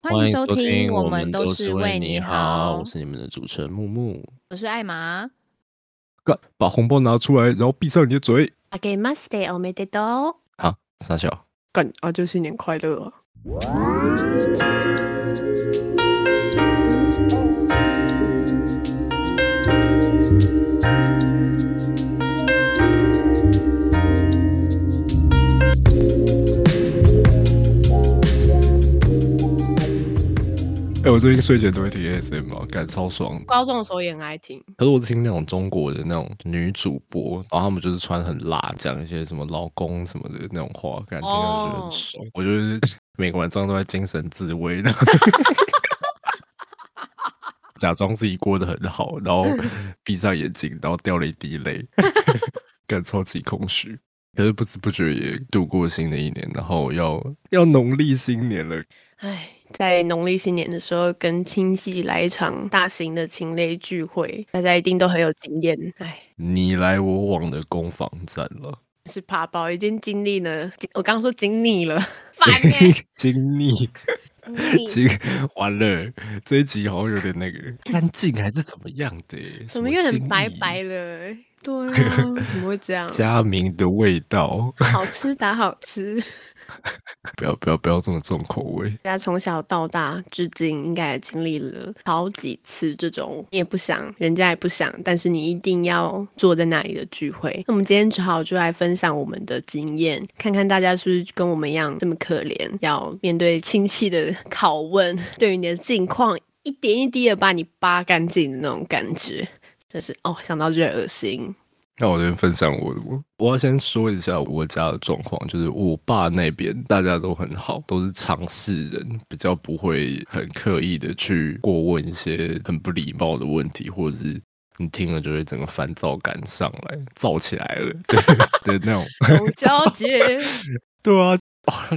欢迎收听，我们都是为你好。我是你们的主持人木木，我是艾玛。干，把红包拿出来，然后闭上你的嘴。あけましておめでとう。好，傻笑。干啊，就新年快乐。 哎，我最近睡前都会听 SM 啊，感超爽。高中的时候也很爱听，可是我是听那种中国的那种女主播，然后他们就是穿很辣，讲一些什么老公什么的那种话，感觉就觉得很爽。我就是每个晚上都在精神自慰的，假装自己过得很好，然后闭上眼睛，然后掉了一滴泪，感超级空虚。可是不知不觉也度过新的一年，然后要要农历新年了，唉。在农历新年的时候，跟亲戚来一场大型的情类聚会，大家一定都很有经验。哎，你来我往的攻防战了，是怕包已经经历了。我刚刚说经历了，烦经历，经完了。这一集好像有点那个干净还是怎么样的？怎么有点白白了？对啊，怎么会这样？佳明的味道，好吃打好吃。不要不要不要这么重口味！大家从小到大至今，应该也经历了好几次这种你也不想，人家也不想，但是你一定要坐在那里的聚会。那我们今天只好就来分享我们的经验，看看大家是不是跟我们一样这么可怜，要面对亲戚的拷问，对于你的近况一点一滴的把你扒干净的那种感觉，真是哦，想到就恶心。那我这边分享我，我我要先说一下我家的状况，就是我爸那边大家都很好，都是常事人，比较不会很刻意的去过问一些很不礼貌的问题，或者是你听了就会整个烦躁感上来，燥起来了 对那种。交接，对啊。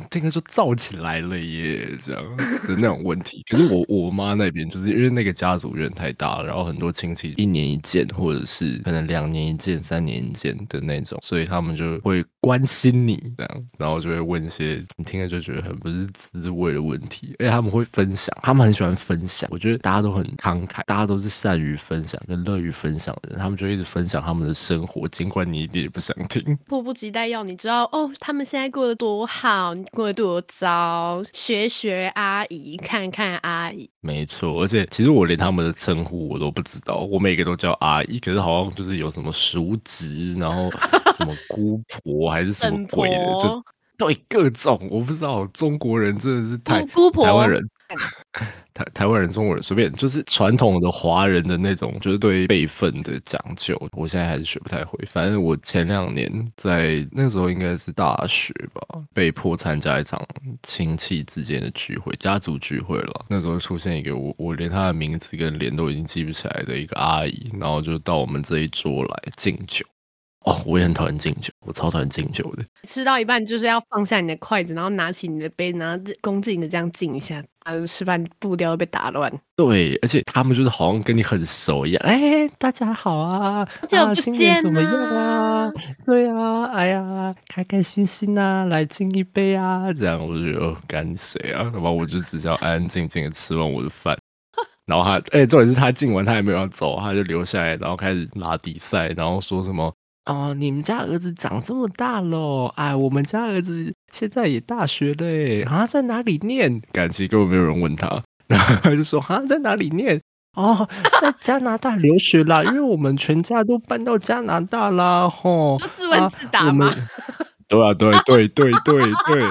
听说造起来了耶，这样的那种问题。可是我我妈那边就是因为那个家族有点太大了，然后很多亲戚一年一见，或者是可能两年一见、三年一见的那种，所以他们就会关心你这样，然后就会问一些你听了就觉得很不是滋味的问题。而且他们会分享，他们很喜欢分享。我觉得大家都很慷慨，大家都是善于分享跟乐于分享的人，他们就一直分享他们的生活，尽管你一点也不想听，迫不及待要你知道哦，他们现在过得多好。过得多糟，学学阿姨，看看阿姨。没错，而且其实我连他们的称呼我都不知道，我每个都叫阿姨，可是好像就是有什么叔侄，然后什么姑婆还是什么 鬼的，就对各种我不知道。中国人真的是太台湾人。台台湾人、中国人随便，就是传统的华人的那种，就是对辈分的讲究。我现在还是学不太会。反正我前两年在那时候应该是大学吧，被迫参加一场亲戚之间的聚会，家族聚会了。那时候出现一个我我连他的名字跟脸都已经记不起来的一个阿姨，然后就到我们这一桌来敬酒。哦，我也很讨厌敬酒，我超讨厌敬酒的。吃到一半就是要放下你的筷子，然后拿起你的杯，然后恭敬的这样敬一下。啊，吃饭步调被打乱。对，而且他们就是好像跟你很熟一样。哎，大家好啊，久不见怎么样啊？对啊，哎呀，开开心心啊，来敬一杯啊，这样我就觉得干谁啊？然后我就只想安安静静的吃完我的饭。然后他，哎，重点是他敬完他还没有要走，他就留下来，然后开始拉比赛，然后说什么。哦，你们家儿子长这么大了，哎，我们家儿子现在也大学嘞，啊，在哪里念？感情根本没有人问他，然后他就说啊，在哪里念？哦，在加拿大留学啦，因为我们全家都搬到加拿大啦，吼，自问自答吗？对啊，对对对对对，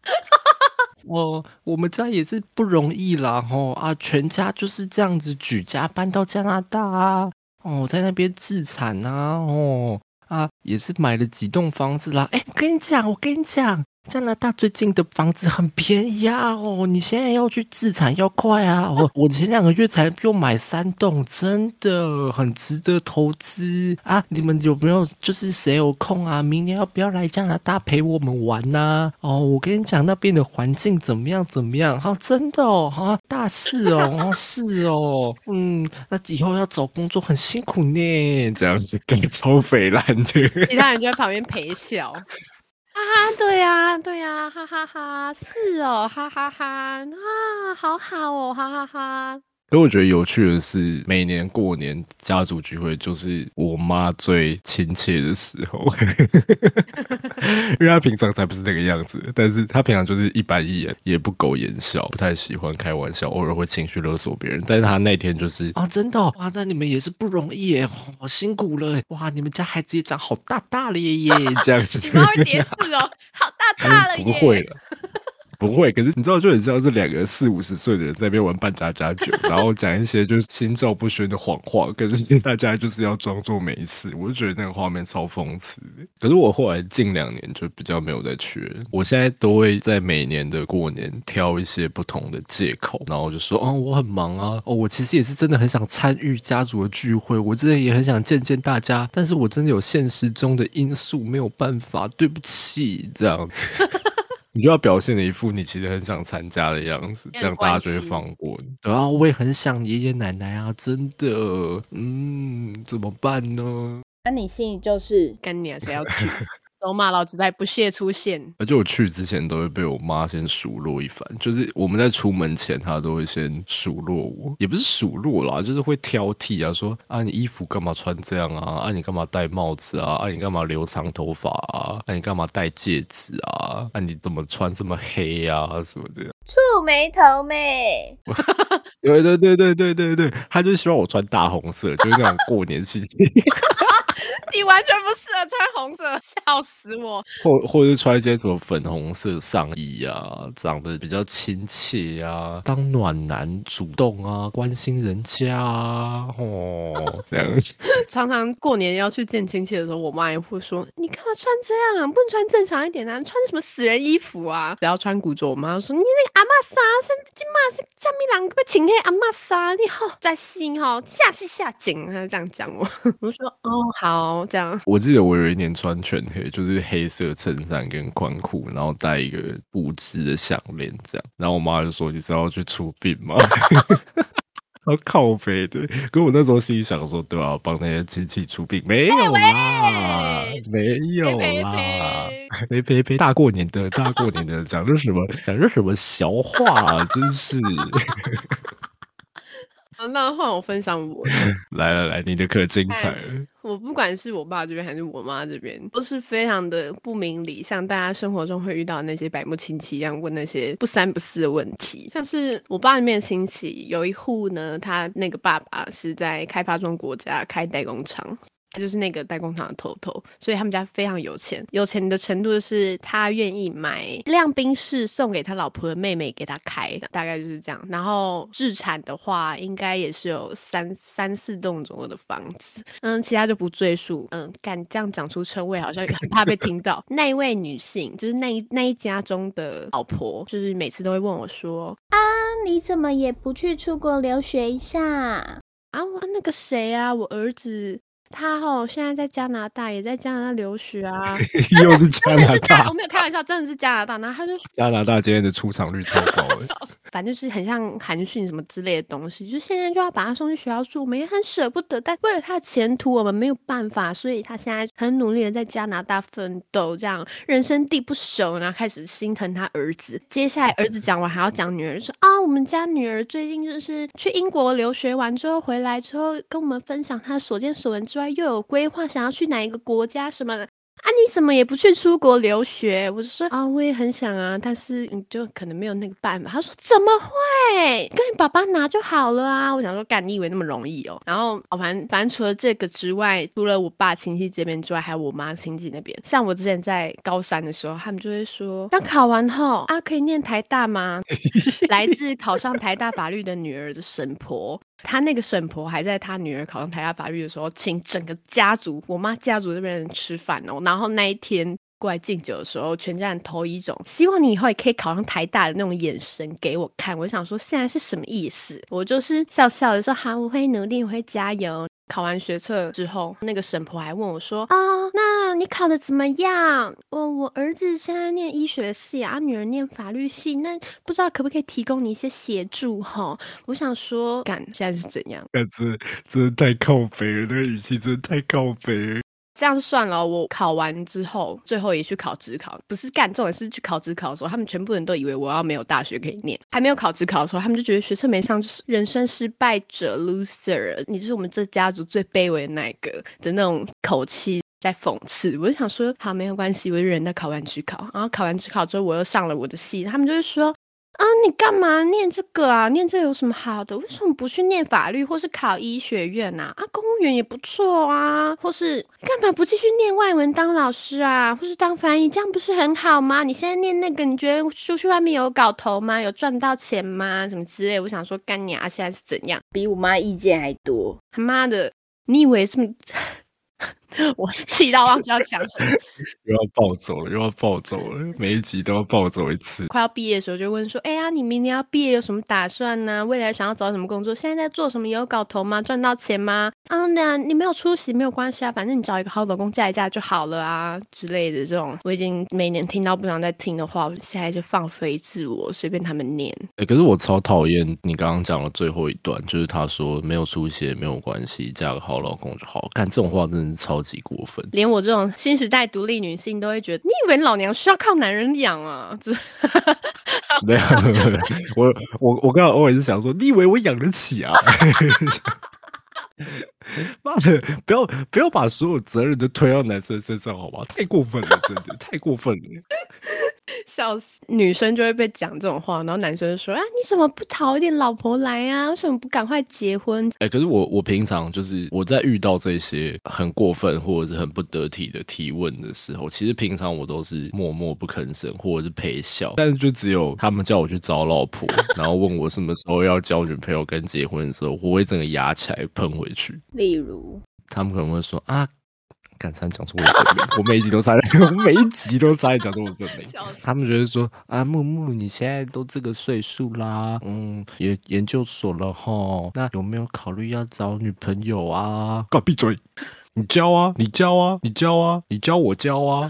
我我们家也是不容易啦，吼啊，全家就是这样子举家搬到加拿大啊。哦，在那边自产呐，哦啊，也是买了几栋房子啦。哎，我跟你讲，我跟你讲。加拿大最近的房子很便宜啊！哦，你现在要去自产要快啊！我我前两个月才又买三栋，真的很值得投资啊！你们有没有就是谁有空啊？明年要不要来加拿大陪我们玩呢？哦，我跟你讲那边的环境怎么样怎么样？哈，真的哦，哈，大事哦，哦 是哦，嗯，那以后要找工作很辛苦呢，这样子给超肥烂的，其他人就在旁边陪笑。啊，哈，对呀，对呀，哈哈哈，是哦，哈哈哈，啊，好好哦，哈哈哈。可我觉得有趣的是，每年过年家族聚会就是我妈最亲切的时候，因为她平常才不是那个样子，但是她平常就是一板一眼，也不苟言笑，不太喜欢开玩笑，偶尔会情绪勒索别人。但是她那天就是啊，真的哇，那你们也是不容易耶，好辛苦了哇，你们家孩子也长好大大了耶，这样子。你妈会叠字哦，好大大了耶。不会了。不会，可是你知道，就很像是两个四五十岁的人在那边玩扮家家酒，然后讲一些就是心照不宣的谎话，可是大家就是要装作没事。我就觉得那个画面超讽刺。可是我后来近两年就比较没有再去，我现在都会在每年的过年挑一些不同的借口，然后就说：“哦，我很忙啊，哦，我其实也是真的很想参与家族的聚会，我真的也很想见见大家，但是我真的有现实中的因素没有办法，对不起。”这样。你就要表现的一副你其实很想参加的样子，这样大家就会放过你。对啊，我也很想爷爷奶奶啊，真的，嗯，怎么办呢？那你心里就是跟你谁要去？都骂老子在不屑出现，而且我去之前都会被我妈先数落一番，就是我们在出门前，她都会先数落我，也不是数落啦，就是会挑剔啊，说啊你衣服干嘛穿这样啊，啊你干嘛戴帽子啊，啊你干嘛留长头发啊，啊你干嘛戴戒指啊，啊你怎么穿这么黑啊什么的，触眉头妹，对对对对对对对，他就希望我穿大红色，就是那种过年气息。你完全不适合穿红色，笑死我！或或者是穿一些什么粉红色上衣啊，长得比较亲切啊，当暖男主动啊，关心人家啊，哦，这样子。常常过年要去见亲戚的时候，我妈也会说：“你干嘛穿这样啊？不能穿正常一点啊？穿什么死人衣服啊？不要穿古着。”我妈说：“你那个阿妈纱，今嘛是下面两个被请那阿妈莎，你好在心哈，下戏下井。”她这样讲我，我说：“哦，好。”这样，我记得我有一年穿全黑，就是黑色衬衫跟宽裤，然后戴一个布织的项链，这样。然后我妈就说：“你是要去出殡吗？” 好靠背的。可我那时候心里想说：“对啊，帮那些亲戚出殡，没有啦，没有啦，呸呸 呸大过年的，大过年的，讲的什么？讲的什么小话？真是。”那换我分享我的，来来来，你的可精彩了。我不管是我爸这边还是我妈这边，都是非常的不明理，像大家生活中会遇到那些百慕亲戚一样，问那些不三不四的问题。像是我爸那边亲戚有一户呢，他那个爸爸是在开发中国家开代工厂。他就是那个代工厂的头头，所以他们家非常有钱，有钱的程度是他愿意买辆宾士送给他老婆的妹妹给他开，大概就是这样。然后日产的话，应该也是有三三四栋左右的房子，嗯，其他就不赘述。嗯，敢这样讲出称谓，好像很怕被听到。那一位女性，就是那一那一家中的老婆，就是每次都会问我说：“啊，你怎么也不去出国留学一下啊？我那个谁啊，我儿子。”他哦，现在在加拿大，也在加拿大留学啊。又是加拿大，我没有开玩笑，真的是加拿大。然后他就加拿大今天的出场率超高，反正就是很像韩讯什么之类的东西。就现在就要把他送去学校住，我们也很舍不得，但为了他的前途，我们没有办法，所以他现在很努力的在加拿大奋斗，这样人生地不熟，然后开始心疼他儿子。接下来儿子讲完，还要讲女儿，说啊，我们家女儿最近就是去英国留学完之后回来之后，跟我们分享她所见所闻之外。又有规划想要去哪一个国家什么的啊？你怎么也不去出国留学？我就说啊，我也很想啊，但是你就可能没有那个办法。他说怎么会？跟你爸爸拿就好了啊！我想说，干你以为那么容易哦？然后反正反正除了这个之外，除了我爸亲戚这边之外，还有我妈亲戚那边。像我之前在高三的时候，他们就会说，刚考完后啊，可以念台大吗？来自考上台大法律的女儿的神婆。他那个婶婆还在他女儿考上台大法律的时候，请整个家族，我妈家族这边人吃饭哦。然后那一天过来敬酒的时候，全家人投一种希望你以后也可以考上台大的那种眼神给我看。我想说现在是什么意思？我就是笑笑的说：“好，我会努力，我会加油。”考完学测之后，那个婶婆还问我说：“啊，那你考的怎么样？我我儿子现在念医学系啊，女儿念法律系，那不知道可不可以提供你一些协助哈？”我想说，干现在是怎样？干这真的太靠北了，那个语气真的太靠北了。这样算了，我考完之后，最后也去考职考，不是干重点是去考职考的时候，他们全部人都以为我要没有大学可以念。还没有考职考的时候，他们就觉得学测没上就是人生失败者 loser，你就是我们这家族最卑微的那个的那种口气在讽刺。我就想说，好没有关系，我就忍到考完职考，然后考完职考之后，我又上了我的戏，他们就是说。啊，你干嘛念这个啊？念这有什么好的？为什么不去念法律或是考医学院呐？啊，公务员也不错啊。或是干嘛不继续念外文当老师啊？或是当翻译，这样不是很好吗？你现在念那个，你觉得出去外面有搞头吗？有赚到钱吗？什么之类？我想说，干你啊！现在是怎样？比我妈意见还多。他妈的，你以为这么？我是气到忘记要讲什么，又要暴走了，又要暴走了，每一集都要暴走一次。快要毕业的时候就问说：“哎呀，你明年要毕业有什么打算呢？未来想要找什么工作？现在在做什么？有搞头吗？赚到钱吗？啊，那你没有出息没有关系啊，反正你找一个好老公嫁一嫁就好了啊之类的这种。我已经每年听到不想再听的话，我现在就放飞自我，随便他们念。哎，可是我超讨厌你刚刚讲的最后一段，就是他说没有出息没有关系，嫁个好老公就好。干这种话真的是超级过分。连我这种新时代独立女性都会觉得，你以为老娘需要靠男人养啊？没有，我我我刚刚偶尔是想说，你以为我养得起啊？妈的，不要不要把所有责任都推到男生身上，好吗？太过分了，真的太过分了。笑死，女生就会被讲这种话，然后男生就说啊，你怎么不讨一点老婆来啊？为什么不赶快结婚？哎，可是我我平常就是我在遇到这些很过分或者是很不得体的提问的时候，其实平常我都是默默不吭声或者是陪笑，但是就只有他们叫我去找老婆，然后问我什么时候要交女朋友跟结婚的时候，我会整个牙起来喷回去。例如，他们可能会说啊。敢差讲出我的名，我每一集都差点，我每一集都差点讲出我的名。他们觉得说啊，木木你现在都这个岁数啦，嗯，研研究所了哈，那有没有考虑要找女朋友啊？给我闭嘴！你教啊，你教啊，你教啊，你教我教啊，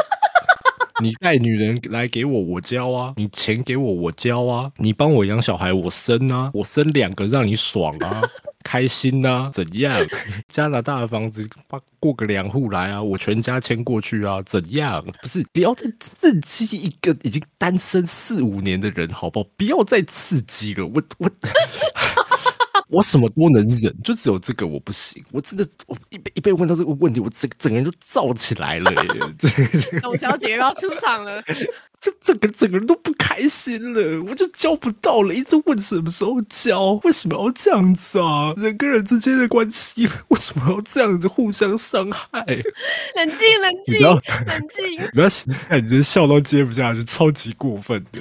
你带女人来给我，我教啊，你钱给我，我教啊，你帮我养小孩，我生啊，我生两个让你爽啊。开心呐？怎样？加拿大的房子，过个两户来啊！我全家迁过去啊！怎样？不是，不要再刺激一个已经单身四五年的人，好不好？不要再刺激了，我我 我什么都能忍，就只有这个我不行。我真的，我一被一被问到这个问题，我整整个人就燥起来了耶。董小姐要出场了。这整个整个人都不开心了，我就交不到了，一直问什么时候交，为什么要这样子啊？人跟人之间的关系为什么要这样子互相伤害？冷静，冷静，冷静！不要，看你这笑到接不下去，超级过分的。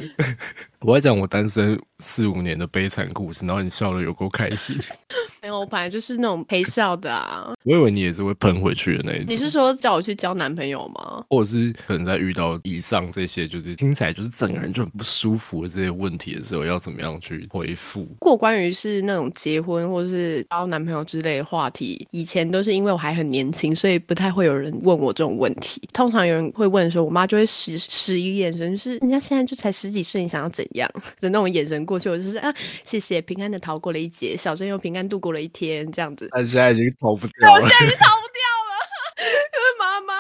我在讲我单身四五年的悲惨故事，然后你笑的有够开心。没有，我本来就是那种陪笑的啊。我以为你也是会喷回去的那一种。你是说叫我去交男朋友吗？或者是可能在遇到以上这些，就是听起来就是整个人就很不舒服的这些问题的时候，要怎么样去回复？过关于是那种结婚或者是交男朋友之类的话题，以前都是因为我还很年轻，所以不太会有人问我这种问题。通常有人会问的时候，我妈就会使使一个眼神，就是人家现在就才十几岁，你想要怎样的那种眼神过去，我就是啊，谢谢，平安的逃过了一劫，小珍又平安度过了一天，这样子。他现在已经逃不掉了，我现在已经逃不掉了，因为妈妈。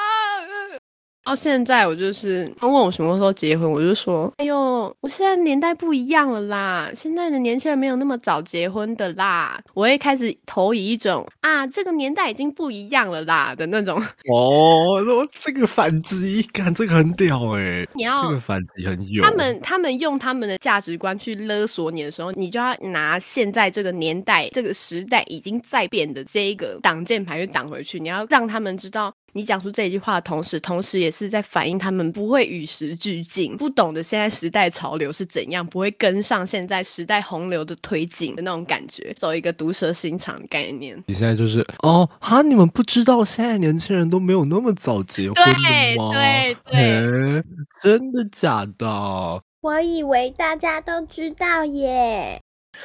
到现在我就是他问我什么时候结婚，我就说：哎呦，我现在年代不一样了啦，现在的年轻人没有那么早结婚的啦。我会开始投以一种啊，这个年代已经不一样了啦的那种。哦，这个反击感，这个很屌哎！你要这个反击很有。他们他们用他们的价值观去勒索你的时候，你就要拿现在这个年代、这个时代已经在变的这一个挡箭牌去挡回去。你要让他们知道。你讲出这一句话的同时，同时也是在反映他们不会与时俱进，不懂得现在时代潮流是怎样，不会跟上现在时代洪流的推进的那种感觉，走一个毒蛇心肠的概念。你现在就是哦，哈，你们不知道现在年轻人都没有那么早结婚的吗？对对，真的假的？我以为大家都知道耶。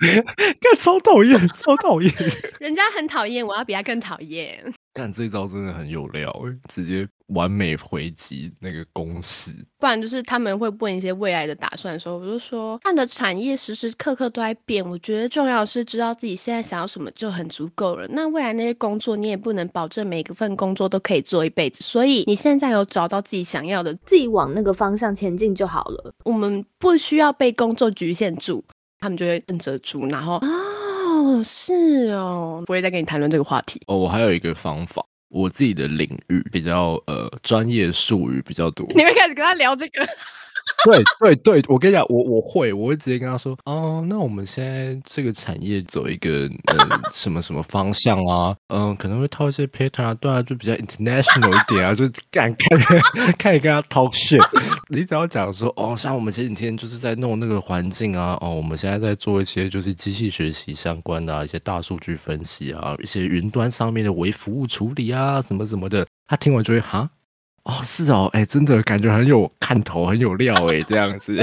干超讨厌，超讨厌！人家很讨厌，我要比他更讨厌。干这招真的很有料，直接完美回击那个公式。不然就是他们会问一些未来的打算的时候，我就说，看的产业时时刻刻都在变，我觉得重要的是知道自己现在想要什么就很足够了。那未来那些工作，你也不能保证每个份工作都可以做一辈子，所以你现在有找到自己想要的，自己往那个方向前进就好了。我们不需要被工作局限住，他们就会瞪着住，然后哦，是哦，不会再跟你谈论这个话题。哦，我还有一个方法。我自己的领域比较呃专业术语比较多，你会开始跟他聊这个。对对对，我跟你讲，我我会，我会直接跟他说，哦，那我们现在这个产业走一个呃什么什么方向啊，嗯，可能会套一些 pattern 啊，对啊，就比较 international 一点啊，就敢看看跟他 talk shit。你只要讲说，哦，像我们前几天就是在弄那个环境啊，哦，我们现在在做一些就是机器学习相关的啊，一些大数据分析啊，一些云端上面的微服务处理啊，什么什么的，他听完就会哈。哦，是哦，哎，真的感觉很有看头，很有料，哎，这样子，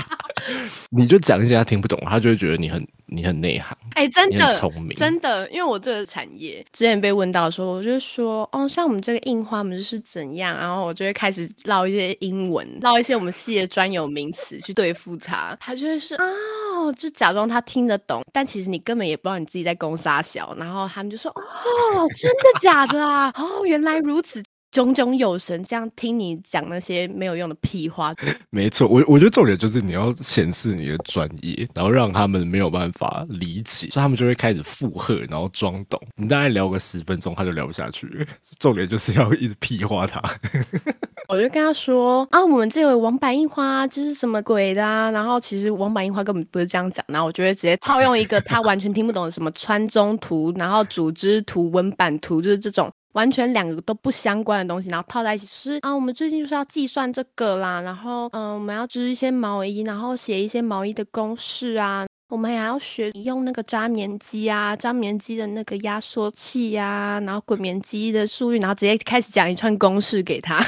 你就讲一些他听不懂，他就会觉得你很你很内行，哎，真的聪明，真的，因为我这个产业之前被问到说，我就说，哦，像我们这个印花我们是怎样，然后我就会开始唠一些英文，唠一些我们系的专有名词去对付他，他就会是哦，就假装他听得懂，但其实你根本也不知道你自己在攻杀小，然后他们就说，哦，真的假的啊？哦，原来如此。炯炯有神，这样听你讲那些没有用的屁话。没错，我我觉得重点就是你要显示你的专业，然后让他们没有办法理解，所以他们就会开始附和，然后装懂。你大概聊个十分钟，他就聊不下去。重点就是要一直屁话他。我就跟他说啊，我们这有王版印花就是什么鬼的啊，然后其实王版印花根本不是这样讲，然后我就会直接套用一个他完全听不懂的什么川中图，然后组织图、文版图，就是这种。完全两个都不相关的东西，然后套在一起是啊，我们最近就是要计算这个啦，然后嗯，我们要织一些毛衣，然后写一些毛衣的公式啊，我们还要学用那个扎棉机啊，扎棉机的那个压缩器呀，然后滚棉机的速率，然后直接开始讲一串公式给他。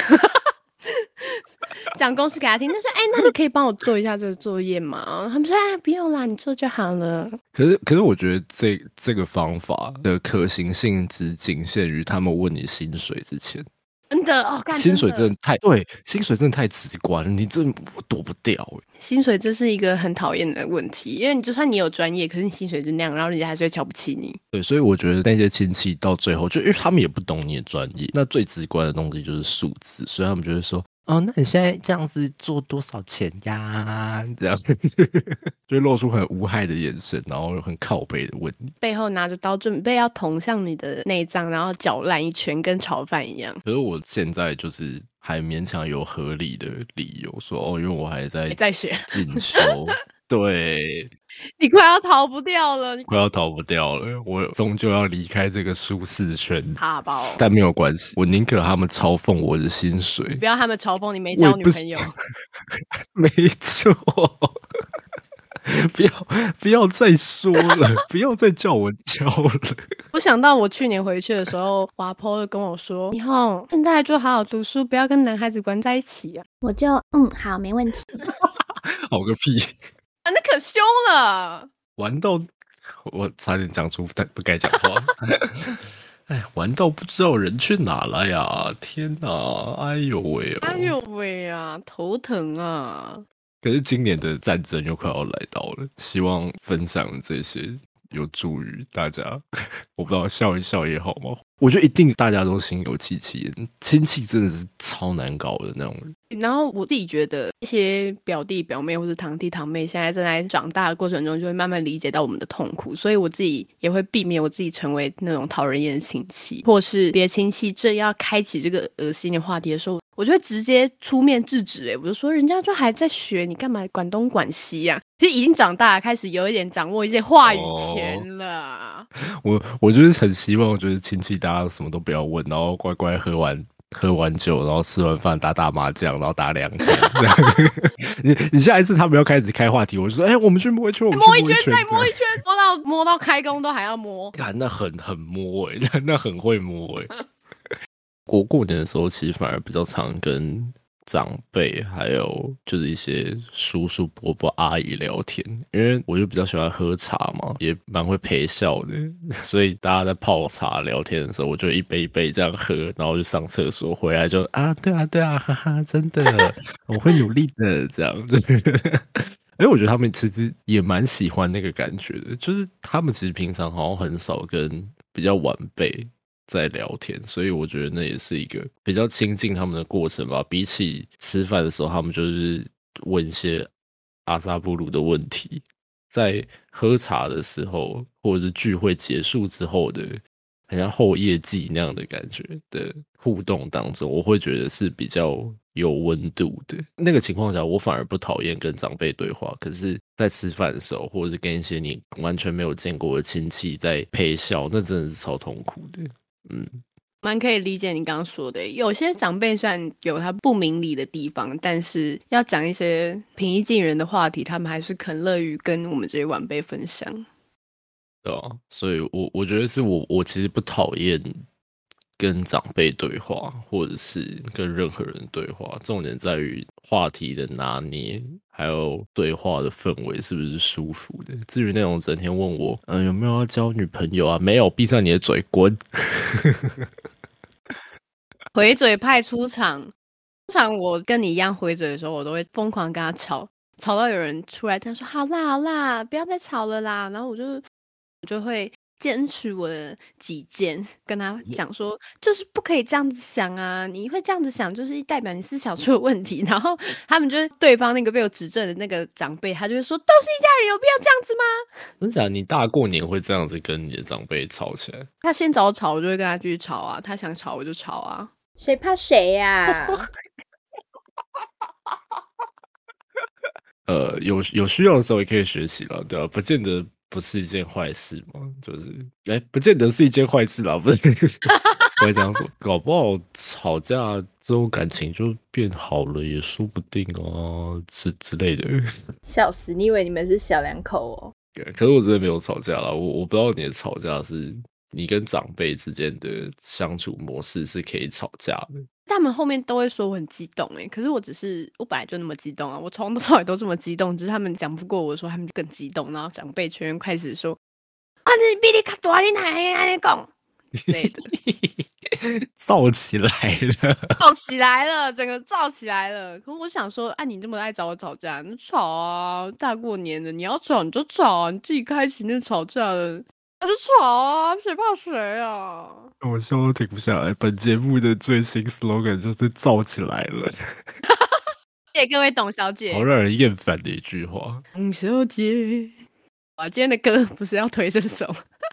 讲公式给他听，他说：“哎，那你可以帮我做一下这个作业吗？”他们说：“哎，不用啦，你做就好了。”可是，可是我觉得这这个方法的可行性只仅限于他们问你薪水之前。真的哦，薪水真的太对，薪水真的太直观，你真躲不掉薪水这是一个很讨厌的问题，因为你就算你有专业，可是你薪水就那样，然后人家还是会瞧不起你。对，所以我觉得那些亲戚到最后，就因为他们也不懂你的专业，那最直观的东西就是数字，所以他们觉得说。哦，那你现在这样子做多少钱呀？这样 就露出很无害的眼神，然后很靠背的问你，背后拿着刀准备要捅向你的内脏，然后搅烂一圈，跟炒饭一样。可是我现在就是还勉强有合理的理由说，哦，因为我还在在学进修。对，你快要逃不掉了，你快要逃不掉了，我终究要离开这个舒适圈。哈包，但没有关系，我宁可他们嘲讽我的薪水，不要他们嘲讽你没交女朋友。没错，不要不要再说了，不要再叫我交了。我想到我去年回去的时候，华婆跟我说：“以后现在就好好读书，不要跟男孩子关在一起啊。”我就嗯，好，没问题。好个屁！啊，那可凶了！玩到我差点讲出不不该讲话。哎，玩到不知道人去哪了呀！天哪！哎呦喂！哎呦喂啊！头疼啊！可是今年的战争又快要来到了，希望分享这些有助于大家。我不知道笑一笑也好吗？我觉得一定大家都心有戚戚，亲戚真的是超难搞的那种人。然后我自己觉得，一些表弟表妹或者堂弟堂妹，现在正在长大的过程中，就会慢慢理解到我们的痛苦，所以我自己也会避免我自己成为那种讨人厌的亲戚，或是别亲戚正要开启这个恶心的话题的时候，我就会直接出面制止。哎，我就说人家就还在学，你干嘛管东管西呀？其实已经长大了，开始有一点掌握一些话语权 了。我我就是很希望，就是亲戚大家什么都不要问，然后乖乖喝完喝完酒，然后吃完饭打打麻将，然后打两天。你你下一次他们要开始开话题，我就说，哎，我们去摸一圈，摸一圈再摸一圈，摸到摸到开工都还要摸。看 那很很摸哎，那那很会摸哎。过过年的时候，其实反而比较常跟长辈，还有就是一些叔叔伯伯、阿姨聊天，因为我就比较喜欢喝茶嘛，也蛮会陪笑的，所以大家在泡茶聊天的时候，我就一杯一杯这样喝，然后就上厕所，回来就啊，对啊，对啊，哈哈，真的，我会努力的，这样子。哎，我觉得他们其实也蛮喜欢那个感觉的，就是他们其实平常好像很少跟比较晚辈。在聊天，所以我觉得那也是一个比较亲近他们的过程吧。比起吃饭的时候，他们就是问一些阿萨布鲁的问题；在喝茶的时候，或者是聚会结束之后的，很像后夜祭那样的感觉的互动当中，我会觉得是比较有温度的。那个情况下，我反而不讨厌跟长辈对话。可是，在吃饭的时候，或者是跟一些你完全没有见过的亲戚在陪笑，那真的是超痛苦的。嗯，蛮可以理解你刚刚说的。有些长辈虽然有他不明理的地方，但是要讲一些平易近人的话题，他们还是肯乐于跟我们这些晚辈分享。对啊，所以我我觉得是我我其实不讨厌跟长辈对话，或者是跟任何人对话，重点在于话题的拿捏。还有对话的氛围是不是舒服的？至于那种整天问我，嗯，有没有要交女朋友啊？没有，闭上你的嘴，滚！回嘴派出场，通常我跟你一样回嘴的时候，我都会疯狂跟他吵，吵到有人出来，他说好啦好啦，不要再吵了啦，然后我就我就会。坚持我的己见，跟他讲说，就是不可以这样子想啊！你会这样子想，就是代表你思想出了问题。然后他们就是对方那个被我指正的那个长辈，他就会说，都是一家人，有必要这样子吗？真假？你大过年会这样子跟你的长辈吵起来？他先找我吵，我就会跟他继续吵啊。他想吵我就吵啊，谁怕谁呀？呃，有有需要的时候也可以学习了，对吧？不见得。不是一件坏事嘛？就是，哎，不见得是一件坏事啦，不是，不会这样说。搞不好吵架之后感情就变好了，也说不定哦，之之类的。笑死！你以为你们是小两口哦？可是我真的没有吵架啦，我我不知道你的吵架是你跟长辈之间的相处模式是可以吵架的。他们后面都会说我很激动哎，可是我只是我本来就那么激动啊，我从头到尾都这么激动，只是他们讲不过我说，他们就更激动，然后长辈全员开始说啊，你比你卡多，你哪样哪样讲，类的，燥起来了，燥起来了，整个燥起来了。可我想说，啊，你这么爱找我吵架，你吵啊，大过年的，你要吵你就吵啊，你自己开心就吵架的。那就吵啊，谁怕谁啊？我笑都停不下来。本节目的最新 slogan 就是“燥起来了 ”。谢谢各位董小姐。好让人厌烦的一句话。董小姐，哇，今天的歌不是要推这首？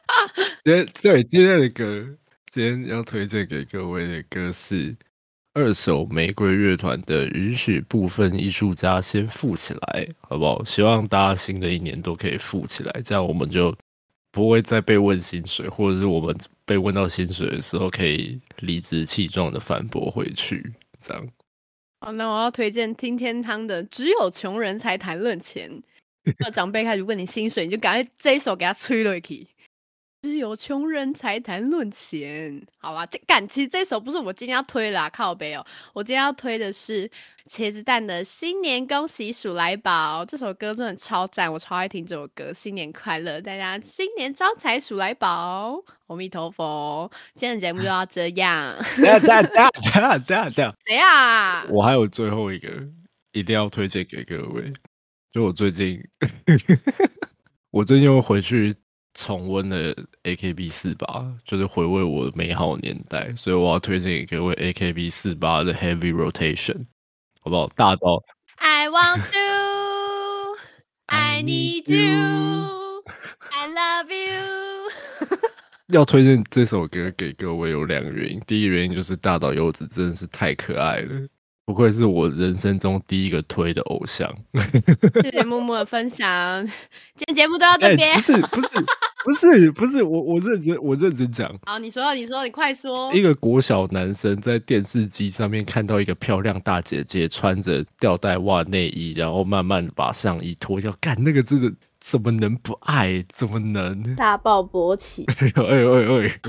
今天对今天的歌，今天要推荐给各位的歌是二手玫瑰乐团的《允许部分艺术家先富起来》，好不好？希望大家新的一年都可以富起来，这样我们就。不会再被问薪水，或者是我们被问到薪水的时候，可以理直气壮的反驳回去，这样。好，那我要推荐听天堂的《只有穷人才谈论钱》。那长辈开始问你薪水，你就赶快这一首给他吹了去。只有穷人才谈论钱，好吧？这感其实这首不是我今天要推啦，靠背哦。我今天要推的是茄子蛋的《新年恭喜鼠来宝》这首歌，真的超赞，我超爱听这首歌。新年快乐，大家新年招财鼠来宝，阿弥陀佛。今天的节目就到这样。等下等下等下等下等下，谁啊？我还有最后一个，一定要推荐给各位。就我最近，我最近又回去。重温了 A K B 四八，就是回味我的美好年代，所以我要推荐给各位 A K B 四八的 Heavy Rotation，好不好？大到 I want to, I need you, I love you。要推荐这首歌给各位有两个原因，第一个原因就是大岛优子真的是太可爱了。不愧是我人生中第一个推的偶像。谢谢木木的分享，今天节目都要这边。不是不是不是不是，我我认真我认真讲。好，你说你说你快说。一个国小男生在电视机上面看到一个漂亮大姐姐穿着吊带袜内衣，然后慢慢把上衣脱掉，干那个真的怎么能不爱？怎么能大爆勃起？哎呦哎呦哎！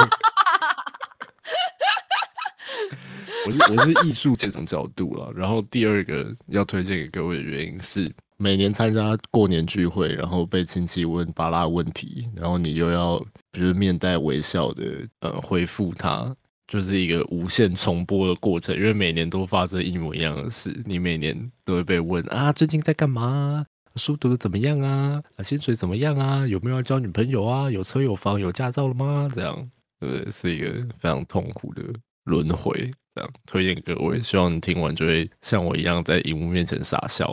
我是我是艺术这种角度了。然后第二个要推荐给各位的原因是，每年参加过年聚会，然后被亲戚问巴拉问题，然后你又要比如面带微笑的呃回复他，就是一个无限重播的过程。因为每年都发生一模一样的事，你每年都会被问啊，最近在干嘛？书读的怎么样啊？薪水怎么样啊？有没有要交女朋友啊？有车有房有驾照了吗？这样，对，是一个非常痛苦的轮回。这样推荐各位，希望你听完就会像我一样在荧幕面前傻笑。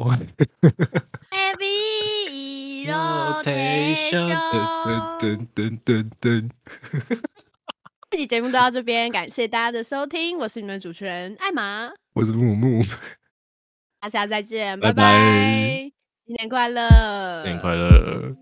Heavy rotation，噔噔噔噔噔。这期节目都到这边，感谢大家的收听，我是你们主持人艾玛，我是木木，大家再见，拜拜拜。新年快乐！新年快乐！